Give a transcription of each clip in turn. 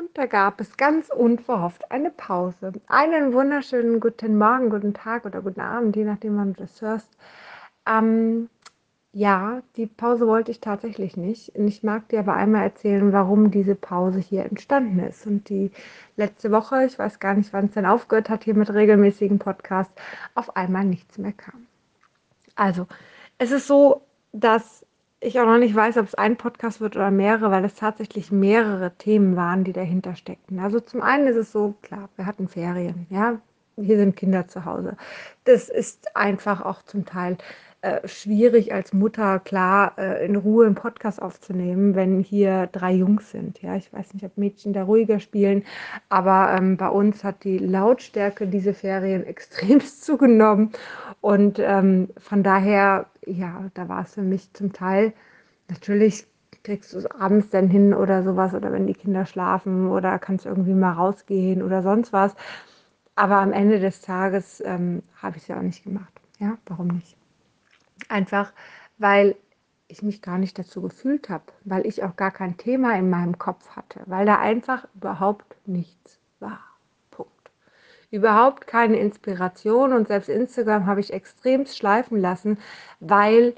Und da gab es ganz unverhofft eine Pause. Einen wunderschönen guten Morgen, guten Tag oder guten Abend, je nachdem, wann du das hörst. Ähm, ja, die Pause wollte ich tatsächlich nicht. Ich mag dir aber einmal erzählen, warum diese Pause hier entstanden ist. Und die letzte Woche, ich weiß gar nicht, wann es denn aufgehört hat, hier mit regelmäßigen Podcasts, auf einmal nichts mehr kam. Also, es ist so, dass ich auch noch nicht weiß, ob es ein Podcast wird oder mehrere, weil es tatsächlich mehrere Themen waren, die dahinter steckten. Also zum einen ist es so, klar, wir hatten Ferien, ja, hier sind Kinder zu Hause. Das ist einfach auch zum Teil äh, schwierig als Mutter klar äh, in Ruhe einen Podcast aufzunehmen, wenn hier drei Jungs sind. Ja, ich weiß nicht, ob Mädchen da ruhiger spielen, aber ähm, bei uns hat die Lautstärke diese Ferien extremst zugenommen und ähm, von daher, ja, da war es für mich zum Teil natürlich kriegst du es abends dann hin oder sowas oder wenn die Kinder schlafen oder kannst irgendwie mal rausgehen oder sonst was. Aber am Ende des Tages ähm, habe ich es ja auch nicht gemacht. Ja, warum nicht? Einfach, weil ich mich gar nicht dazu gefühlt habe, weil ich auch gar kein Thema in meinem Kopf hatte, weil da einfach überhaupt nichts war. Punkt. Überhaupt keine Inspiration und selbst Instagram habe ich extrem schleifen lassen, weil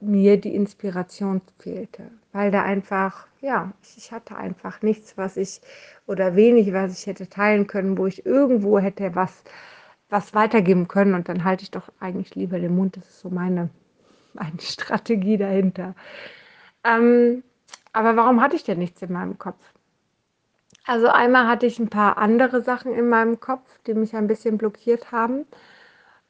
mir die Inspiration fehlte, weil da einfach, ja, ich hatte einfach nichts, was ich oder wenig, was ich hätte teilen können, wo ich irgendwo hätte was was weitergeben können und dann halte ich doch eigentlich lieber den Mund. Das ist so meine, meine Strategie dahinter. Ähm, aber warum hatte ich denn nichts in meinem Kopf? Also einmal hatte ich ein paar andere Sachen in meinem Kopf, die mich ein bisschen blockiert haben.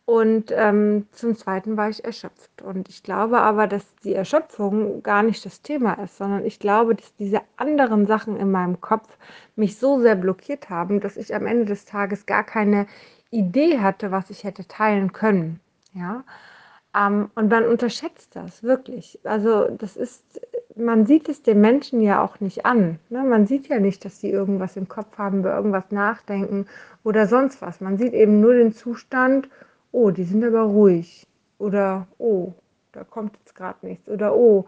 Und ähm, zum Zweiten war ich erschöpft. Und ich glaube aber, dass die Erschöpfung gar nicht das Thema ist, sondern ich glaube, dass diese anderen Sachen in meinem Kopf mich so sehr blockiert haben, dass ich am Ende des Tages gar keine Idee hatte, was ich hätte teilen können. Ja. Ähm, und man unterschätzt das wirklich. Also das ist, man sieht es den Menschen ja auch nicht an. Ne? Man sieht ja nicht, dass sie irgendwas im Kopf haben, über irgendwas nachdenken oder sonst was. Man sieht eben nur den Zustand, oh, die sind aber ruhig. Oder oh, da kommt jetzt gerade nichts. Oder oh,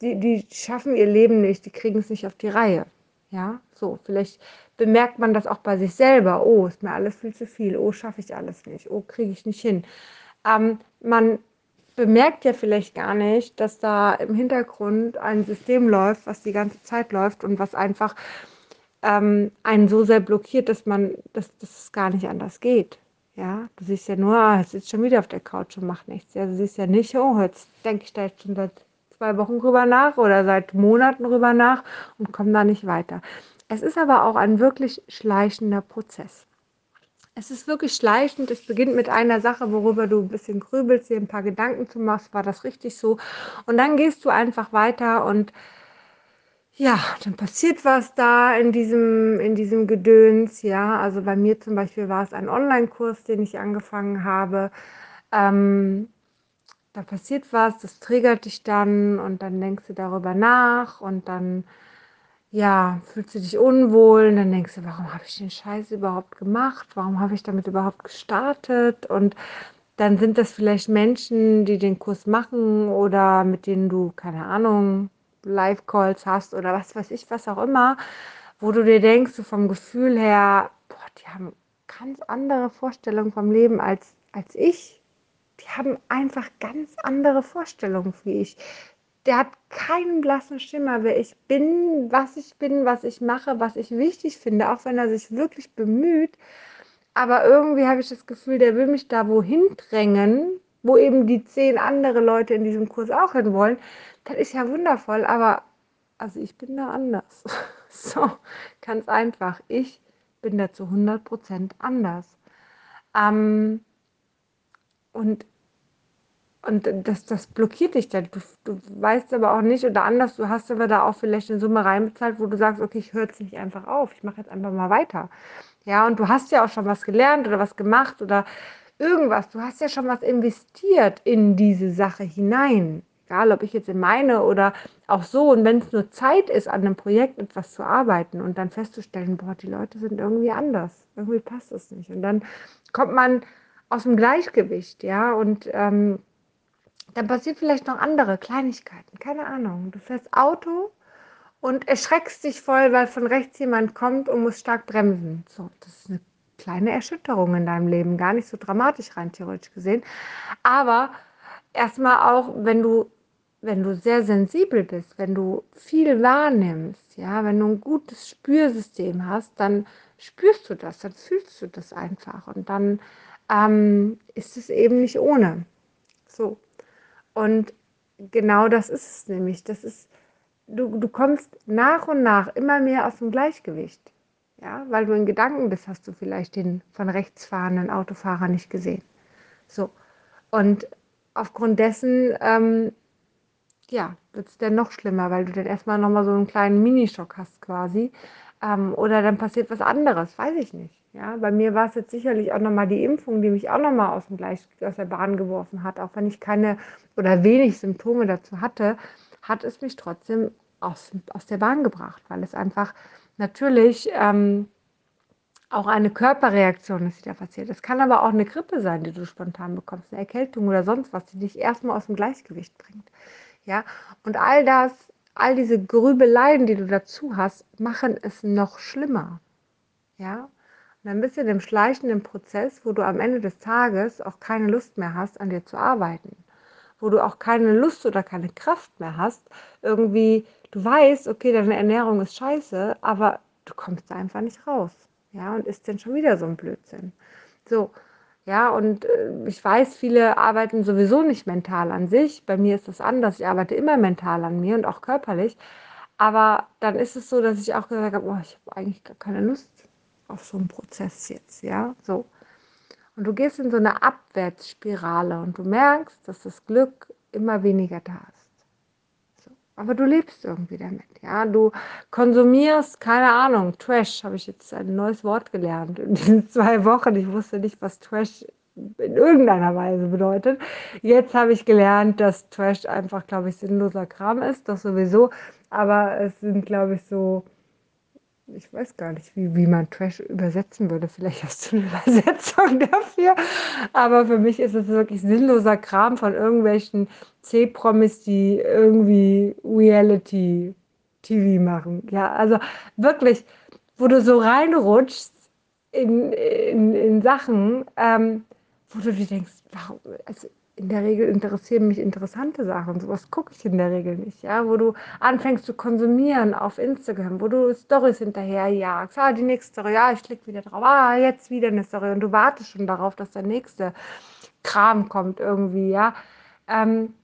die, die schaffen ihr Leben nicht, die kriegen es nicht auf die Reihe. Ja, so, vielleicht bemerkt man das auch bei sich selber. Oh, ist mir alles viel zu viel. Oh, schaffe ich alles nicht. Oh, kriege ich nicht hin. Ähm, man bemerkt ja vielleicht gar nicht, dass da im Hintergrund ein System läuft, was die ganze Zeit läuft und was einfach ähm, einen so sehr blockiert, dass man, dass, dass es gar nicht anders geht. Ja, du siehst ja nur, ah, sitzt schon wieder auf der Couch und macht nichts. Ja, du siehst ja nicht, oh, jetzt denke ich da jetzt schon seit zwei Wochen drüber nach oder seit Monaten drüber nach und komme da nicht weiter. Es ist aber auch ein wirklich schleichender Prozess. Es ist wirklich schleichend. Es beginnt mit einer Sache, worüber du ein bisschen grübelst, dir ein paar Gedanken zu machst, war das richtig so? Und dann gehst du einfach weiter und ja, dann passiert was da in diesem, in diesem Gedöns. Ja, also bei mir zum Beispiel war es ein Online-Kurs, den ich angefangen habe. Ähm, da passiert was, das triggert dich dann und dann denkst du darüber nach und dann ja, fühlst du dich unwohl und dann denkst du, warum habe ich den Scheiß überhaupt gemacht? Warum habe ich damit überhaupt gestartet? Und dann sind das vielleicht Menschen, die den Kurs machen oder mit denen du, keine Ahnung, Live-Calls hast oder was weiß ich, was auch immer, wo du dir denkst, so vom Gefühl her, boah, die haben ganz andere Vorstellungen vom Leben als, als ich. Haben einfach ganz andere Vorstellungen wie ich der hat keinen blassen Schimmer, wer ich bin, was ich bin, was ich mache, was ich wichtig finde, auch wenn er sich wirklich bemüht. Aber irgendwie habe ich das Gefühl, der will mich da wohin drängen, wo eben die zehn andere Leute in diesem Kurs auch hin wollen. Das ist ja wundervoll, aber also ich bin da anders. So, ganz einfach. Ich bin da zu 100% anders. Ähm, und und das, das blockiert dich dann. Du, du weißt aber auch nicht oder anders, du hast aber da auch vielleicht eine Summe reinbezahlt, wo du sagst, okay, ich höre jetzt nicht einfach auf, ich mache jetzt einfach mal weiter. Ja, und du hast ja auch schon was gelernt oder was gemacht oder irgendwas. Du hast ja schon was investiert in diese Sache hinein. Egal, ob ich jetzt in meine oder auch so. Und wenn es nur Zeit ist, an einem Projekt etwas zu arbeiten und dann festzustellen, boah, die Leute sind irgendwie anders. Irgendwie passt das nicht. Und dann kommt man aus dem Gleichgewicht, ja, und ähm, dann passiert vielleicht noch andere Kleinigkeiten, keine Ahnung. Du fährst Auto und erschreckst dich voll, weil von rechts jemand kommt und muss stark bremsen. So, das ist eine kleine Erschütterung in deinem Leben, gar nicht so dramatisch rein theoretisch gesehen. Aber erstmal auch, wenn du, wenn du sehr sensibel bist, wenn du viel wahrnimmst, ja, wenn du ein gutes Spürsystem hast, dann spürst du das, dann fühlst du das einfach und dann ähm, ist es eben nicht ohne. So. Und genau das ist es nämlich. Das ist, du, du kommst nach und nach immer mehr aus dem Gleichgewicht. Ja, weil du in Gedanken bist, hast du vielleicht den von rechts fahrenden Autofahrer nicht gesehen. So. Und aufgrund dessen, ähm, ja, wird es dann noch schlimmer, weil du dann erstmal nochmal so einen kleinen Minischock hast quasi. Ähm, oder dann passiert was anderes, weiß ich nicht. Ja, bei mir war es jetzt sicherlich auch nochmal die Impfung, die mich auch nochmal aus, aus der Bahn geworfen hat. Auch wenn ich keine oder wenig Symptome dazu hatte, hat es mich trotzdem aus, aus der Bahn gebracht, weil es einfach natürlich ähm, auch eine Körperreaktion ist, die da passiert. Es kann aber auch eine Grippe sein, die du spontan bekommst, eine Erkältung oder sonst was, die dich erstmal aus dem Gleichgewicht bringt. Ja, und all das, all diese Grübeleien, die du dazu hast, machen es noch schlimmer. Ja, und dann bist du in dem schleichenden Prozess, wo du am Ende des Tages auch keine Lust mehr hast, an dir zu arbeiten. Wo du auch keine Lust oder keine Kraft mehr hast, irgendwie, du weißt, okay, deine Ernährung ist scheiße, aber du kommst da einfach nicht raus. Ja, und ist denn schon wieder so ein Blödsinn. So, ja, und äh, ich weiß, viele arbeiten sowieso nicht mental an sich. Bei mir ist das anders. Ich arbeite immer mental an mir und auch körperlich. Aber dann ist es so, dass ich auch gesagt habe, oh, ich habe eigentlich gar keine Lust auf so einen Prozess jetzt, ja, so. Und du gehst in so eine Abwärtsspirale und du merkst, dass das Glück immer weniger da ist. So. Aber du lebst irgendwie damit, ja. Du konsumierst, keine Ahnung, Trash, habe ich jetzt ein neues Wort gelernt in diesen zwei Wochen. Ich wusste nicht, was Trash in irgendeiner Weise bedeutet. Jetzt habe ich gelernt, dass Trash einfach, glaube ich, sinnloser Kram ist, das sowieso. Aber es sind, glaube ich, so ich weiß gar nicht, wie, wie man Trash übersetzen würde. Vielleicht hast du eine Übersetzung dafür. Aber für mich ist es wirklich sinnloser Kram von irgendwelchen C-Promis, die irgendwie Reality-TV machen. Ja, also wirklich, wo du so reinrutschst in, in, in Sachen, ähm, wo du dir denkst, warum, also in der Regel interessieren mich interessante Sachen. Sowas gucke ich in der Regel nicht, ja, wo du anfängst zu konsumieren auf Instagram, wo du Stories hinterher jagst. Ah, die nächste Story, ja, ich klicke wieder drauf. Ah, jetzt wieder eine Story und du wartest schon darauf, dass der nächste Kram kommt irgendwie, ja. Ähm,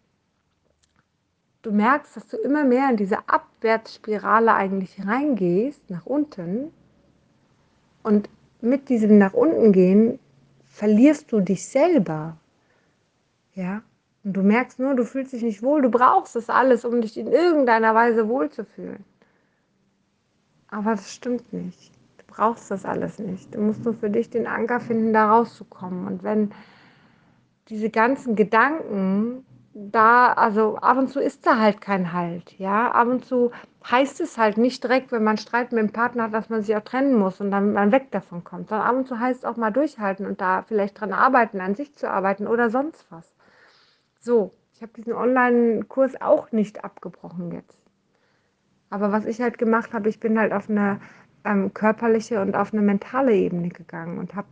du merkst, dass du immer mehr in diese Abwärtsspirale eigentlich reingehst, nach unten. Und mit diesem nach unten gehen verlierst du dich selber. Ja. Und du merkst nur, du fühlst dich nicht wohl, du brauchst das alles, um dich in irgendeiner Weise wohlzufühlen. Aber das stimmt nicht. Du brauchst das alles nicht. Du musst nur für dich den Anker finden, da rauszukommen. Und wenn diese ganzen Gedanken da, also ab und zu ist da halt kein Halt, ja. Ab und zu heißt es halt nicht direkt, wenn man Streit mit dem Partner hat, dass man sich auch trennen muss und dann man weg davon kommt, sondern ab und zu heißt es auch mal durchhalten und da vielleicht dran arbeiten, an sich zu arbeiten oder sonst was. So, ich habe diesen Online-Kurs auch nicht abgebrochen jetzt. Aber was ich halt gemacht habe, ich bin halt auf eine ähm, körperliche und auf eine mentale Ebene gegangen und habe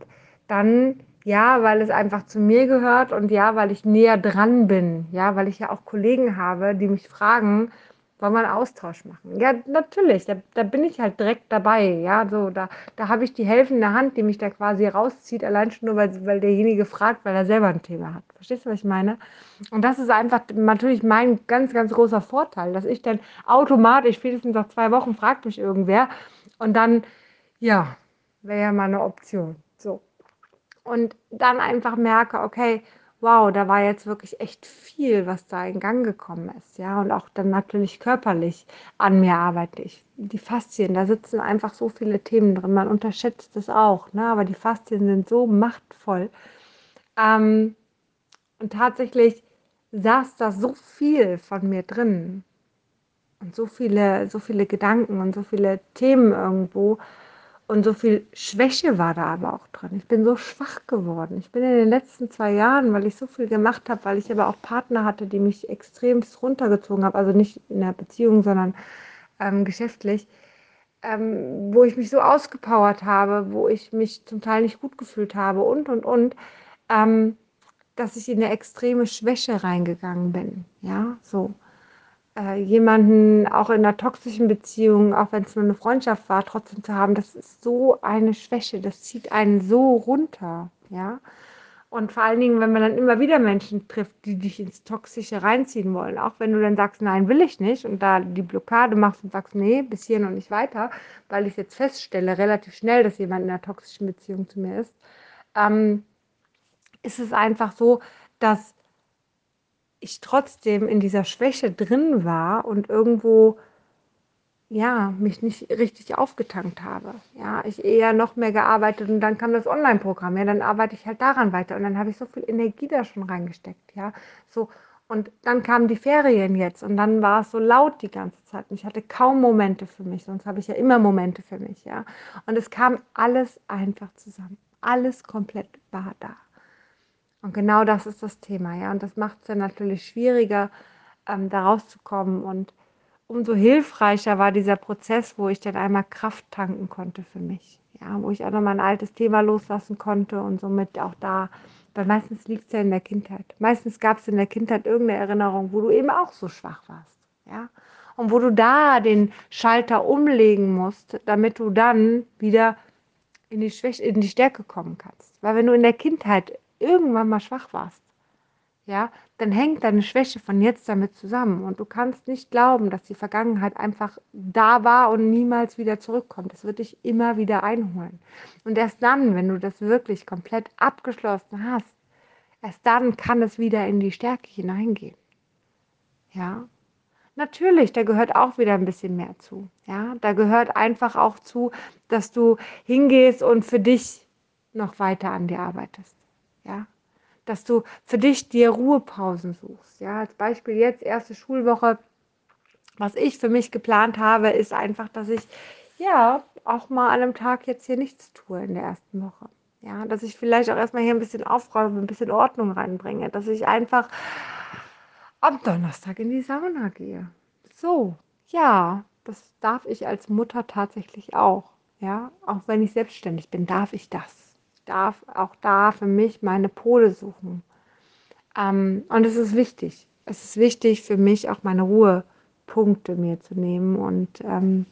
dann, ja, weil es einfach zu mir gehört und ja, weil ich näher dran bin, ja, weil ich ja auch Kollegen habe, die mich fragen, wollen wir einen Austausch machen? Ja, natürlich, da, da bin ich halt direkt dabei. Ja, so, da, da habe ich die helfende Hand, die mich da quasi rauszieht, allein schon nur, weil, weil derjenige fragt, weil er selber ein Thema hat. Verstehst du, was ich meine? Und das ist einfach natürlich mein ganz, ganz großer Vorteil, dass ich dann automatisch, spätestens nach zwei Wochen, fragt mich irgendwer und dann, ja, wäre ja mal eine Option. So. Und dann einfach merke, okay, wow, da war jetzt wirklich echt viel, was da in Gang gekommen ist, ja, und auch dann natürlich körperlich an mir arbeite ich. Die Faszien, da sitzen einfach so viele Themen drin, man unterschätzt es auch, ne, aber die Faszien sind so machtvoll. Ähm, und tatsächlich saß da so viel von mir drin und so viele, so viele Gedanken und so viele Themen irgendwo, und so viel Schwäche war da aber auch drin. Ich bin so schwach geworden. Ich bin in den letzten zwei Jahren, weil ich so viel gemacht habe, weil ich aber auch Partner hatte, die mich extremst runtergezogen haben. Also nicht in der Beziehung, sondern ähm, geschäftlich, ähm, wo ich mich so ausgepowert habe, wo ich mich zum Teil nicht gut gefühlt habe und, und, und, ähm, dass ich in eine extreme Schwäche reingegangen bin. Ja, so. Äh, jemanden auch in einer toxischen Beziehung, auch wenn es nur eine Freundschaft war, trotzdem zu haben, das ist so eine Schwäche, das zieht einen so runter. Ja, und vor allen Dingen, wenn man dann immer wieder Menschen trifft, die dich ins Toxische reinziehen wollen, auch wenn du dann sagst, nein, will ich nicht und da die Blockade machst und sagst, nee, bis hier noch nicht weiter, weil ich jetzt feststelle, relativ schnell, dass jemand in einer toxischen Beziehung zu mir ist, ähm, ist es einfach so, dass ich trotzdem in dieser Schwäche drin war und irgendwo ja, mich nicht richtig aufgetankt habe. Ja, ich eher noch mehr gearbeitet und dann kam das Online-Programm. Ja, dann arbeite ich halt daran weiter und dann habe ich so viel Energie da schon reingesteckt. Ja, so. Und dann kamen die Ferien jetzt und dann war es so laut die ganze Zeit und ich hatte kaum Momente für mich, sonst habe ich ja immer Momente für mich. Ja, und es kam alles einfach zusammen. Alles komplett war da. Und genau das ist das Thema. Ja, und das macht es dann natürlich schwieriger, ähm, da rauszukommen und umso hilfreicher war dieser Prozess, wo ich dann einmal Kraft tanken konnte für mich. Ja, wo ich auch nochmal ein altes Thema loslassen konnte und somit auch da, weil meistens liegt es ja in der Kindheit. Meistens gab es in der Kindheit irgendeine Erinnerung, wo du eben auch so schwach warst. Ja, und wo du da den Schalter umlegen musst, damit du dann wieder in die, Schwäche, in die Stärke kommen kannst. Weil wenn du in der Kindheit irgendwann mal schwach warst, ja, dann hängt deine Schwäche von jetzt damit zusammen. Und du kannst nicht glauben, dass die Vergangenheit einfach da war und niemals wieder zurückkommt. Es wird dich immer wieder einholen. Und erst dann, wenn du das wirklich komplett abgeschlossen hast, erst dann kann es wieder in die Stärke hineingehen. Ja. Natürlich, da gehört auch wieder ein bisschen mehr zu. Ja, da gehört einfach auch zu, dass du hingehst und für dich noch weiter an dir arbeitest. Ja, dass du für dich dir Ruhepausen suchst. Ja, als Beispiel jetzt erste Schulwoche. Was ich für mich geplant habe, ist einfach, dass ich ja auch mal an einem Tag jetzt hier nichts tue in der ersten Woche. Ja, dass ich vielleicht auch erstmal hier ein bisschen aufräume, ein bisschen Ordnung reinbringe, dass ich einfach am Donnerstag in die Sauna gehe. So, ja, das darf ich als Mutter tatsächlich auch. Ja, auch wenn ich selbstständig bin, darf ich das darf auch da für mich meine Pole suchen. Ähm, und es ist wichtig. Es ist wichtig für mich auch meine Ruhepunkte mir zu nehmen und ähm,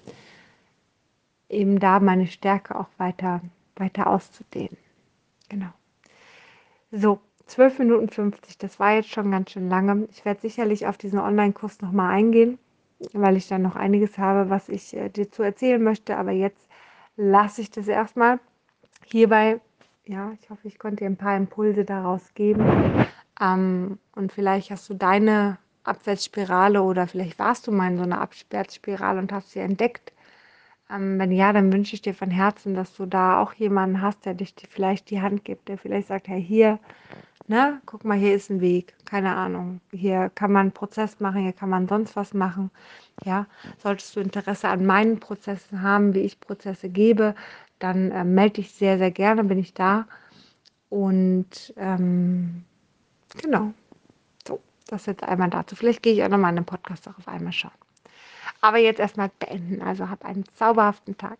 eben da meine Stärke auch weiter, weiter auszudehnen. Genau. So, 12 Minuten 50, das war jetzt schon ganz schön lange. Ich werde sicherlich auf diesen Online-Kurs nochmal eingehen, weil ich dann noch einiges habe, was ich äh, dir zu erzählen möchte. Aber jetzt lasse ich das erstmal hierbei ja, ich hoffe, ich konnte dir ein paar Impulse daraus geben. Ähm, und vielleicht hast du deine Abwärtsspirale oder vielleicht warst du mal in so einer Abwärtsspirale und hast sie entdeckt. Ähm, wenn ja, dann wünsche ich dir von Herzen, dass du da auch jemanden hast, der dich vielleicht die Hand gibt, der vielleicht sagt, hey, hier, ne, guck mal, hier ist ein Weg, keine Ahnung. Hier kann man einen Prozess machen, hier kann man sonst was machen. Ja, solltest du Interesse an meinen Prozessen haben, wie ich Prozesse gebe, dann äh, melde dich sehr, sehr gerne, bin ich da. Und ähm, genau, so, das jetzt einmal dazu. Vielleicht gehe ich auch nochmal in den Podcast auch auf einmal schauen. Aber jetzt erstmal beenden. Also hab einen zauberhaften Tag.